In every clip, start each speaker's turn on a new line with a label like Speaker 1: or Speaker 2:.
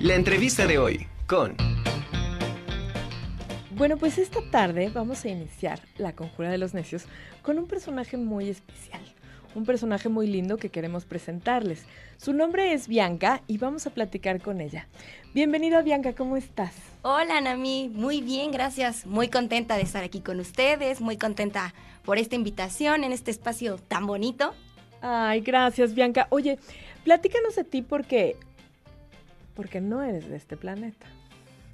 Speaker 1: La entrevista de hoy con...
Speaker 2: Bueno, pues esta tarde vamos a iniciar la Conjura de los Necios con un personaje muy especial, un personaje muy lindo que queremos presentarles. Su nombre es Bianca y vamos a platicar con ella. Bienvenida Bianca, ¿cómo estás?
Speaker 3: Hola Nami, muy bien, gracias. Muy contenta de estar aquí con ustedes, muy contenta por esta invitación en este espacio tan bonito.
Speaker 2: Ay, gracias Bianca. Oye, platícanos de ti porque porque no eres de este planeta.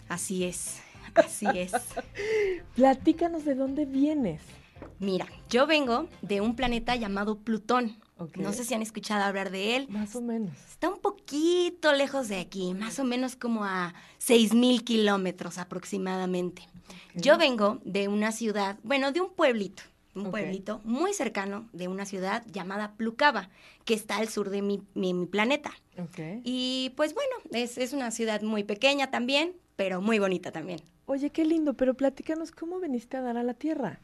Speaker 3: Así es, así es.
Speaker 2: Platícanos de dónde vienes.
Speaker 3: Mira, yo vengo de un planeta llamado Plutón. No sé si han escuchado hablar de él.
Speaker 2: Más o menos.
Speaker 3: Está un poquito lejos de aquí, más o menos como a 6.000 kilómetros aproximadamente. Yo vengo de una ciudad, bueno, de un pueblito, un pueblito muy cercano de una ciudad llamada Plucaba, que está al sur de mi, planeta. Y pues bueno, es, es, una ciudad muy pequeña también, pero muy bonita también.
Speaker 2: Oye, qué lindo, pero platícanos cómo viniste a dar a la Tierra.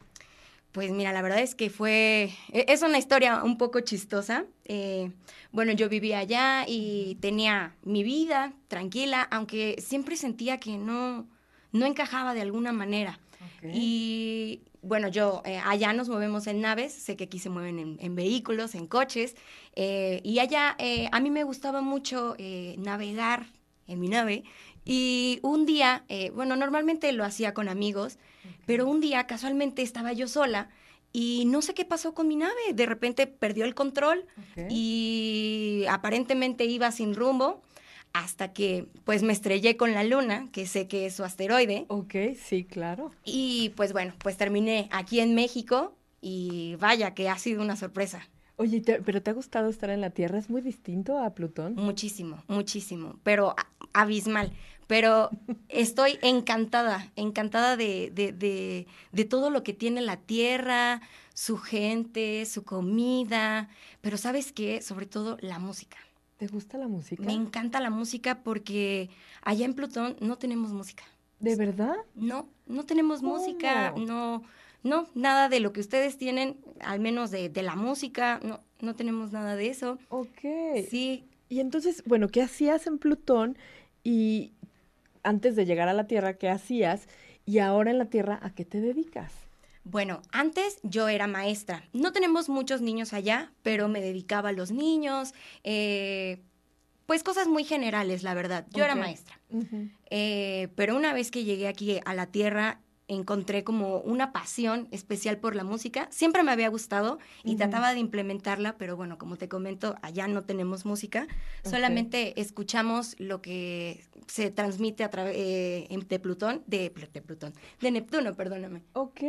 Speaker 3: Pues mira, la verdad es que fue, e, es una historia un poco chistosa. Eh, bueno, yo vivía allá y tenía mi vida tranquila, aunque siempre sentía que no, no encajaba de alguna manera. Y bueno, yo eh, allá nos movemos en naves, sé que aquí se mueven en, vehículos, en coches, eh, y allá a mí me gustaba mucho navegar en mi nave. Y un día, bueno, normalmente lo hacía con amigos, pero un día casualmente estaba yo sola y no sé qué pasó con mi nave. De repente perdió el control y aparentemente iba sin rumbo hasta que pues me estrellé con la luna, que sé que es su asteroide.
Speaker 2: Ok, sí, claro.
Speaker 3: Y pues bueno, pues terminé aquí en México y vaya que ha sido una sorpresa.
Speaker 2: Oye, ¿pero te ha gustado estar en la Tierra? ¿Es muy distinto a Plutón?
Speaker 3: Muchísimo, muchísimo, pero abismal pero estoy encantada, encantada de, de, de, todo lo que tiene la tierra, su gente, su comida, pero sabes qué, sobre todo la música.
Speaker 2: ¿Te gusta la música?
Speaker 3: Me encanta la música porque allá en Plutón no tenemos música.
Speaker 2: ¿De verdad?
Speaker 3: No, no tenemos música, no, no, nada de lo que ustedes tienen, al menos de, de la música, no, no tenemos nada de eso.
Speaker 2: Ok.
Speaker 3: Sí.
Speaker 2: Y entonces, bueno, ¿qué hacías en Plutón? Y, antes de llegar a la Tierra, ¿qué hacías? Y ahora en la Tierra, ¿a qué te dedicas?
Speaker 3: Bueno, antes yo era maestra. No tenemos muchos niños allá, pero me dedicaba a los niños. Eh, pues cosas muy generales, la verdad. Yo era maestra. Eh, pero una vez que llegué aquí a la Tierra, encontré como una pasión especial por la música. Siempre me había gustado y trataba de implementarla, pero bueno, como te comento, allá no tenemos música, solamente escuchamos lo que se transmite a través eh, de Plutón, de, de, Plutón, de Neptuno, perdóname.
Speaker 2: Ok.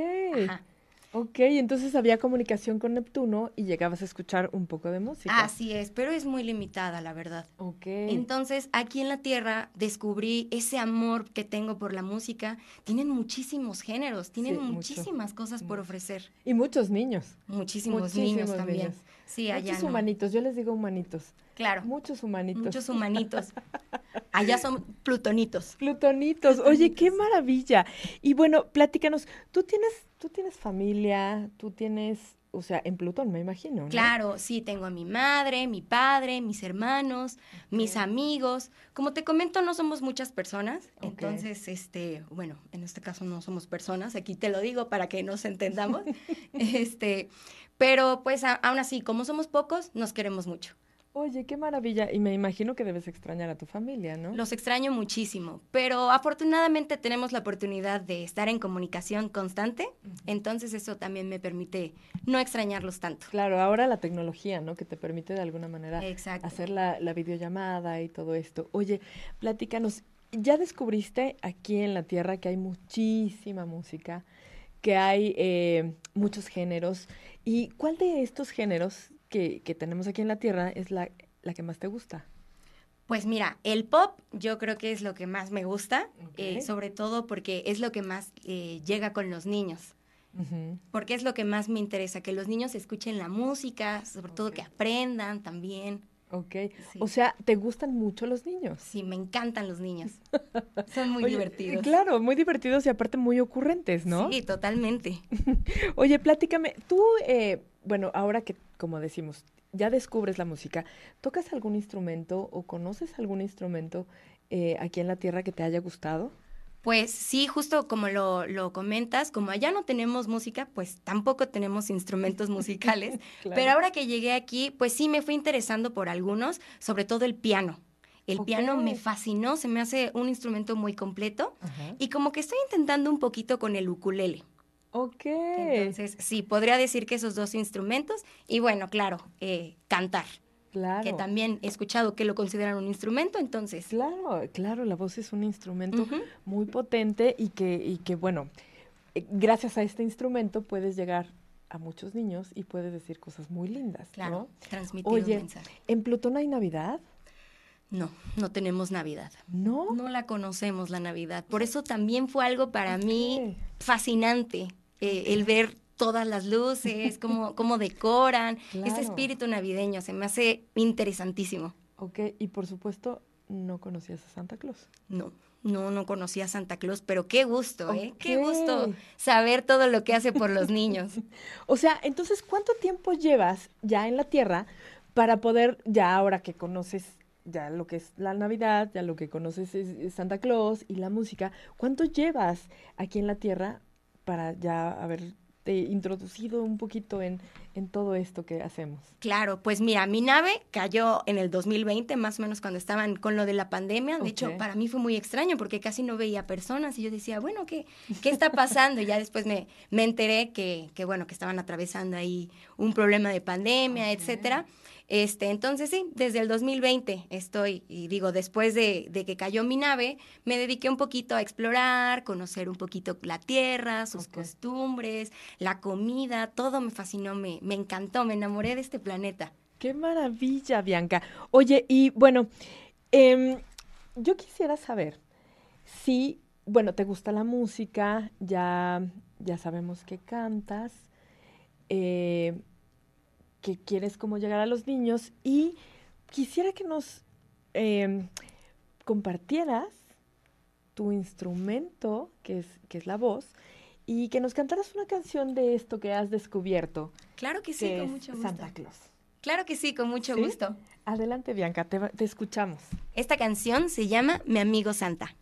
Speaker 2: Ajá. Ok, entonces había comunicación con Neptuno y llegabas a escuchar un poco de música.
Speaker 3: Así es, pero es muy limitada, la verdad.
Speaker 2: Ok.
Speaker 3: Entonces, aquí en la Tierra descubrí ese amor que tengo por la música. Tienen muchísimos géneros, tienen muchísimas cosas por ofrecer.
Speaker 2: Y muchos niños.
Speaker 3: Muchísimos, niños también. Sí, allá.
Speaker 2: Muchos humanitos, yo les digo humanitos.
Speaker 3: Claro.
Speaker 2: Muchos humanitos.
Speaker 3: Muchos humanitos. Allá son plutonitos.
Speaker 2: Plutonitos. Oye, qué maravilla. Y bueno, platícanos, tú tienes, tú tienes familia, tú tienes, o sea, en Plutón, me imagino.
Speaker 3: Claro, sí, tengo a mi madre, mi padre, mis hermanos, mis amigos. Como te comento, no somos muchas personas, entonces, este, bueno, en este caso no somos personas, aquí te lo digo para que nos entendamos. este, pero pues aún así, como somos pocos, nos queremos mucho.
Speaker 2: Oye, qué maravilla. Y me imagino que debes extrañar a tu familia, ¿no?
Speaker 3: Los extraño muchísimo, pero afortunadamente tenemos la oportunidad de estar en comunicación constante, entonces eso también me permite no extrañarlos tanto.
Speaker 2: Claro, ahora la tecnología, ¿no? Que te permite de alguna manera hacer la, la videollamada y todo esto. Oye, platícanos, ¿ya descubriste aquí en la Tierra que hay muchísima música, que hay eh, muchos géneros? ¿Y cuál de estos géneros que, tenemos aquí en la Tierra es la, que más te gusta?
Speaker 3: Pues mira, el pop yo creo que es lo que más me gusta, eh, sobre todo porque es lo que más eh, llega con los niños. Porque es lo que más me interesa, que los niños escuchen la música, sobre todo que aprendan también.
Speaker 2: Ok, o sea, ¿te gustan mucho los niños?
Speaker 3: Sí, me encantan los niños. Son muy divertidos.
Speaker 2: Claro, muy divertidos y aparte muy ocurrentes, ¿no?
Speaker 3: Sí, totalmente.
Speaker 2: Oye, platícame, tú, eh, bueno, ahora que, como decimos, ya descubres la música, ¿tocas algún instrumento o conoces algún instrumento eh, aquí en la tierra que te haya gustado?
Speaker 3: Pues sí, justo como lo, lo, comentas, como allá no tenemos música, pues tampoco tenemos instrumentos musicales. Pero ahora que llegué aquí, pues sí me fui interesando por algunos, sobre todo el piano. El piano me fascinó, se me hace un instrumento muy completo y como que estoy intentando un poquito con el ukulele.
Speaker 2: Ok.
Speaker 3: Entonces, sí, podría decir que esos dos instrumentos y bueno, claro, eh, cantar. Claro. Que también he escuchado que lo consideran un instrumento, entonces.
Speaker 2: Claro, claro, la voz es un instrumento muy potente y que, y que, bueno, eh, gracias a este instrumento puedes llegar a muchos niños y puedes decir cosas muy lindas. Claro,
Speaker 3: transmitir un mensaje.
Speaker 2: ¿En Plutón hay Navidad?
Speaker 3: No, no tenemos Navidad.
Speaker 2: ¿No?
Speaker 3: No la conocemos la Navidad. Por eso también fue algo para mí fascinante, eh, el ver todas las luces, cómo, cómo decoran, ese espíritu navideño, se me hace interesantísimo.
Speaker 2: Ok, y por supuesto, ¿no conocías a Santa Claus?
Speaker 3: No, no, no conocía a Santa Claus, pero qué gusto, ¿eh? Qué gusto saber todo lo que hace por los niños.
Speaker 2: o sea, entonces, ¿cuánto tiempo llevas ya en la Tierra para poder, ya ahora que conoces ya lo que es la Navidad, ya lo que conoces es Santa Claus y la música, ¿cuánto llevas aquí en la Tierra para ya haber introducido un poquito en, en todo esto que hacemos?
Speaker 3: Claro, pues mira, mi nave cayó en el 2020, más o menos cuando estaban con lo de la pandemia. De hecho, para mí fue muy extraño porque casi no veía personas y yo decía, bueno, ¿qué, qué está pasando? y ya después me, me enteré que, que, bueno, que estaban atravesando ahí un problema de pandemia, etcétera. Este, entonces sí, desde el 2020 estoy, y digo, después de, que cayó mi nave, me dediqué un poquito a explorar, conocer un poquito la tierra, sus costumbres, la comida, todo me fascinó, me, me encantó, me enamoré de este planeta.
Speaker 2: Qué maravilla, Bianca. Oye, y bueno, em, yo quisiera saber si, bueno, te gusta la música, ya, ya sabemos que cantas. Eh, que quieres como llegar a los niños y quisiera que nos em, compartieras tu instrumento, que es, que es la voz, y que nos cantaras una canción de esto que has descubierto.
Speaker 3: Claro que sí, con mucho gusto.
Speaker 2: Santa Claus.
Speaker 3: Claro que sí, con mucho gusto.
Speaker 2: Adelante, Bianca, te, te, escuchamos.
Speaker 3: Esta canción se llama Mi amigo Santa.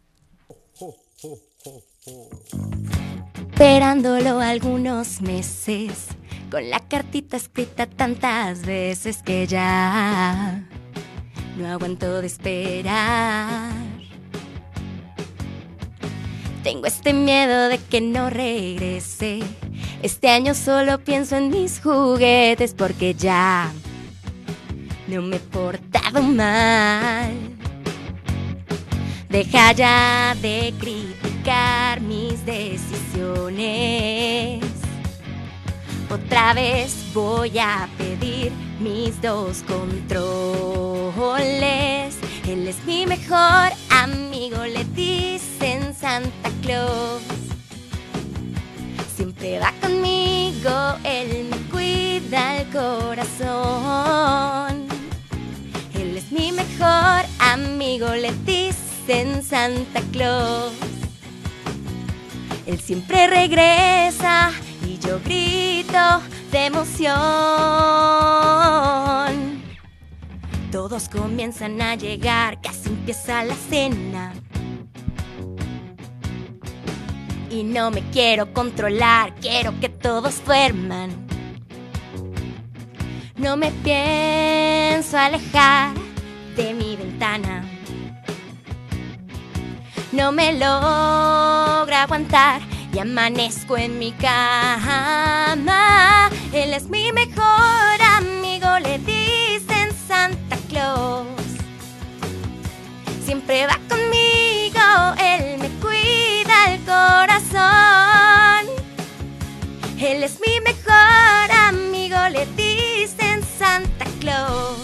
Speaker 3: Esperándolo algunos meses con la cartita escrita tantas veces que ya no aguanto de esperar. Tengo este miedo de que no regrese. Este año solo pienso en mis juguetes porque ya no me he portado mal. Deja ya de criticar mis decisiones otra vez voy a pedir mis dos controles. Él es mi mejor amigo, le dicen Santa Claus. Siempre va conmigo, él me cuida el corazón. Él es mi mejor amigo, le dicen Santa Claus. Él siempre regresa yo grito de emoción. Todos comienzan a llegar, casi empieza la cena. Y no me quiero controlar, quiero que todos duerman. No me pienso alejar de mi ventana. No me logra aguantar y amanezco en mi cama. Él es mi mejor amigo, le dicen Santa Claus. Siempre va conmigo, él me cuida el corazón. Él es mi mejor amigo, le dicen Santa Claus.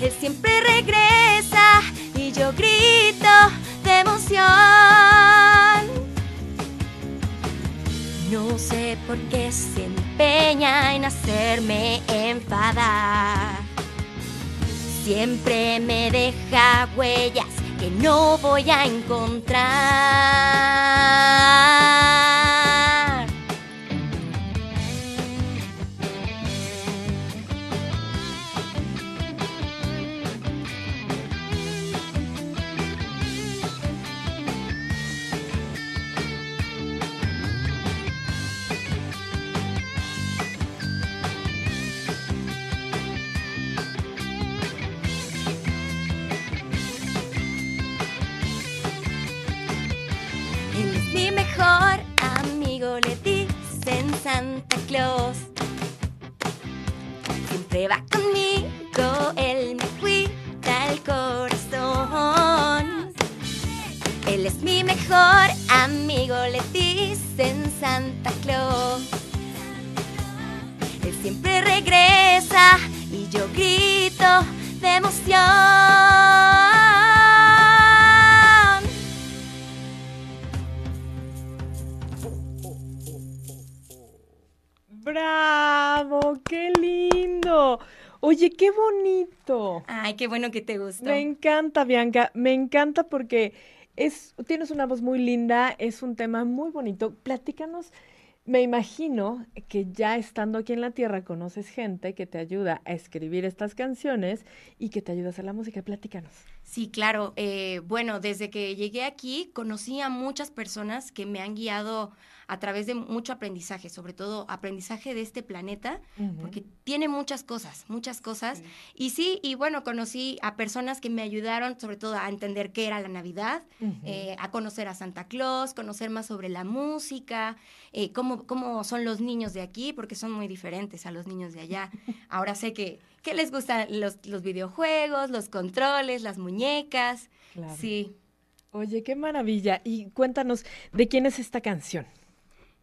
Speaker 3: Él siempre regresa y yo grito de emoción. Sé por qué se empeña en hacerme enfadar. Siempre me deja huellas que no voy a encontrar. Santa Claus. Siempre va conmigo, él me cuida el corazón. Él es mi mejor amigo, le dicen Santa Claus. Él siempre regresa y yo grito de emoción.
Speaker 2: ¡Bravo! ¡Qué lindo! Oye, qué bonito.
Speaker 3: Ay, qué bueno que te gustó.
Speaker 2: Me encanta, Bianca. Me encanta porque es, tienes una voz muy linda, es un tema muy bonito. Platícanos. Me imagino que ya estando aquí en la Tierra conoces gente que te ayuda a escribir estas canciones y que te ayuda a hacer la música. Platícanos.
Speaker 3: Sí, claro. Eh, bueno, desde que llegué aquí conocí a muchas personas que me han guiado a través de mucho aprendizaje, sobre todo aprendizaje de este planeta, porque tiene muchas cosas, muchas cosas. Y sí, y bueno, conocí a personas que me ayudaron sobre todo a entender qué era la Navidad, eh, a conocer a Santa Claus, conocer más sobre la música, eh, cómo, cómo son los niños de aquí, porque son muy diferentes a los niños de allá. Ahora sé que, que les gustan los, los videojuegos, los controles, las muñecas. Sí.
Speaker 2: Oye, qué maravilla. Y cuéntanos, ¿de quién es esta canción?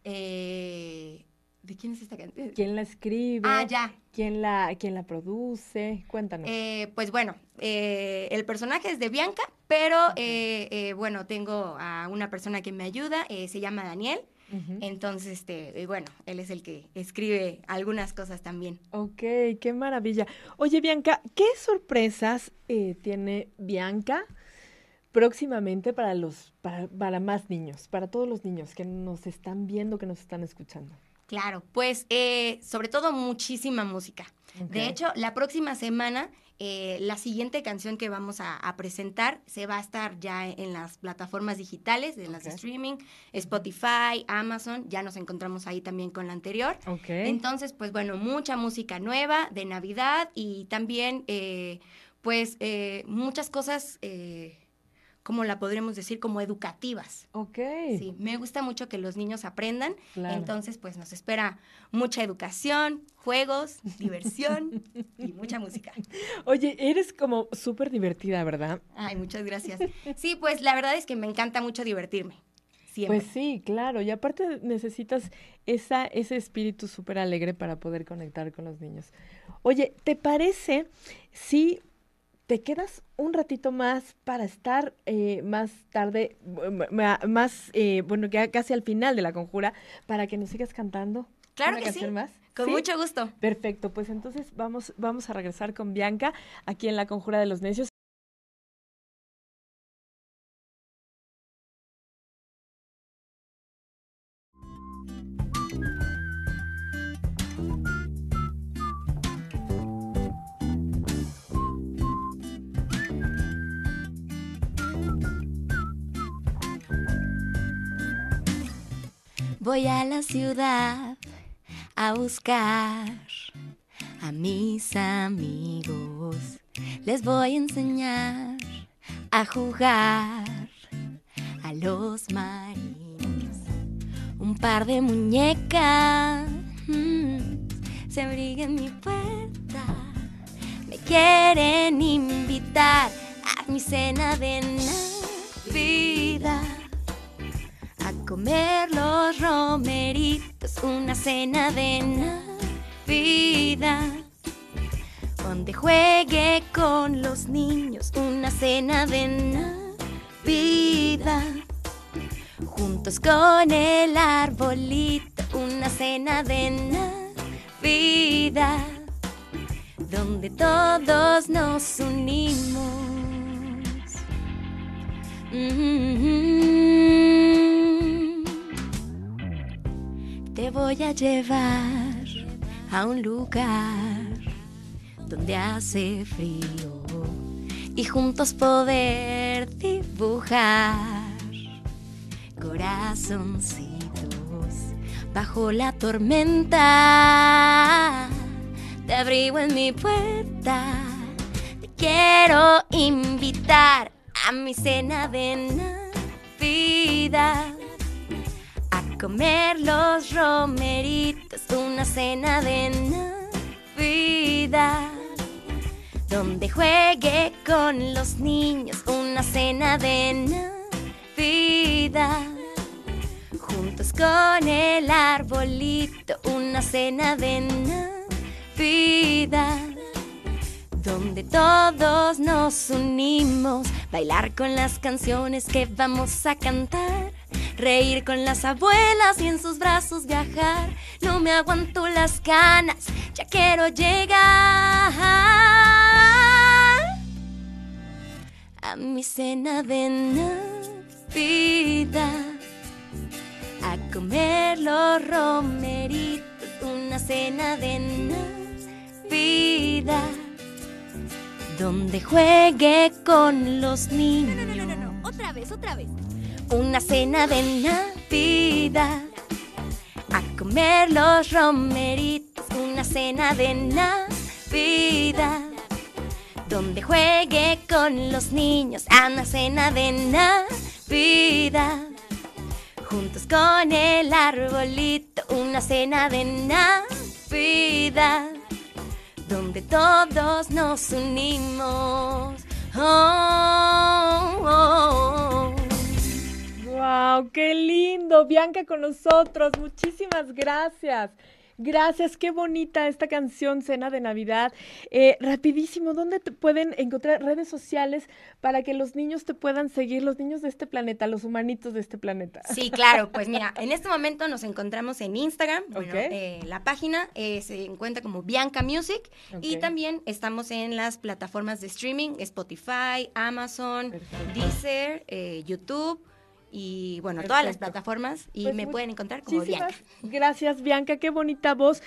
Speaker 3: Eh, ¿De quién es esta canción?
Speaker 2: ¿Quién la escribe?
Speaker 3: Ah, ya.
Speaker 2: ¿Quién la, quién la produce? Cuéntanos.
Speaker 3: Eh, pues bueno, eh, el personaje es de Bianca, pero bueno, tengo a una persona que me ayuda, se llama Daniel. Entonces, este, bueno, él es el que escribe algunas cosas también.
Speaker 2: Ok, qué maravilla. Oye, Bianca, ¿qué sorpresas tiene Bianca próximamente para los para, más niños, para todos los niños que nos están viendo, que nos están escuchando?
Speaker 3: Claro, pues eh, sobre todo muchísima música. De hecho, la próxima semana, eh, la siguiente canción que vamos a, presentar se va a estar ya en las plataformas digitales, en las streaming, Spotify, Amazon, ya nos encontramos ahí también con la anterior. Entonces, pues bueno, mucha música nueva de Navidad y también, eh, pues, muchas cosas como la podremos decir, como educativas.
Speaker 2: Ok.
Speaker 3: Sí, me gusta mucho que los niños aprendan. Entonces, pues nos espera mucha educación, juegos, diversión y mucha música.
Speaker 2: Oye, eres como súper divertida, ¿verdad?
Speaker 3: Ay, muchas gracias. Sí, pues la verdad es que me encanta mucho divertirme. Siempre.
Speaker 2: Pues sí, claro. Y aparte necesitas esa, ese espíritu súper alegre para poder conectar con los niños. Oye, ¿te parece si te quedas un ratito más para estar eh, más tarde, más, eh, bueno, ya casi al final de la conjura, para que nos sigas cantando.
Speaker 3: Claro que sí. Más? Con mucho gusto.
Speaker 2: Perfecto, pues entonces vamos, vamos a regresar con Bianca aquí en la conjura de los necios.
Speaker 3: Voy a la ciudad a buscar a mis amigos. Les voy a enseñar a jugar a los marines. Un par de muñecas mm, se abrigan mi puerta. Me quieren invitar a mi cena de Navidad comer los romeritos, una cena de Navidad. Donde juegue con los niños, una cena de Navidad. Juntos con el arbolito, una cena de Navidad. Donde todos nos unimos. Mm-hmm. Te voy a llevar a un lugar donde hace frío y juntos poder dibujar corazoncitos bajo la tormenta. Te abrigo en mi puerta, te quiero invitar a mi cena de Navidad comer los romeritos, una cena de Navidad. Donde juegue con los niños, una cena de Navidad. Juntos con el arbolito, una cena de Navidad donde todos nos unimos, bailar con las canciones que vamos a cantar, reír con las abuelas y en sus brazos viajar. No me aguanto las ganas, ya quiero llegar a mi cena de Navidad, a comer los romeritos, una cena de Navidad donde juegue con los niños. No, no, no, no, no, otra vez, otra vez. Una cena de Navidad, a comer los romeritos, una cena de Navidad, donde juegue con los niños, a una cena de Navidad. Juntos con el arbolito, una cena de Navidad donde todos nos unimos. Oh,
Speaker 2: ¡Wow! ¡Qué lindo! Bianca con nosotros. Muchísimas gracias. Gracias, qué bonita esta canción, Cena de Navidad. Eh, rapidísimo, ¿dónde te pueden encontrar redes sociales para que los niños te puedan seguir, los niños de este planeta, los humanitos de este planeta?
Speaker 3: Sí, claro, pues mira, en este momento nos encontramos en Instagram, bueno, eh, la página eh, se encuentra como Bianca Music y también estamos en las plataformas de streaming, Spotify, Amazon, Deezer, YouTube y bueno, todas las plataformas y pues me pueden encontrar como Bianca.
Speaker 2: Gracias Bianca, qué bonita voz.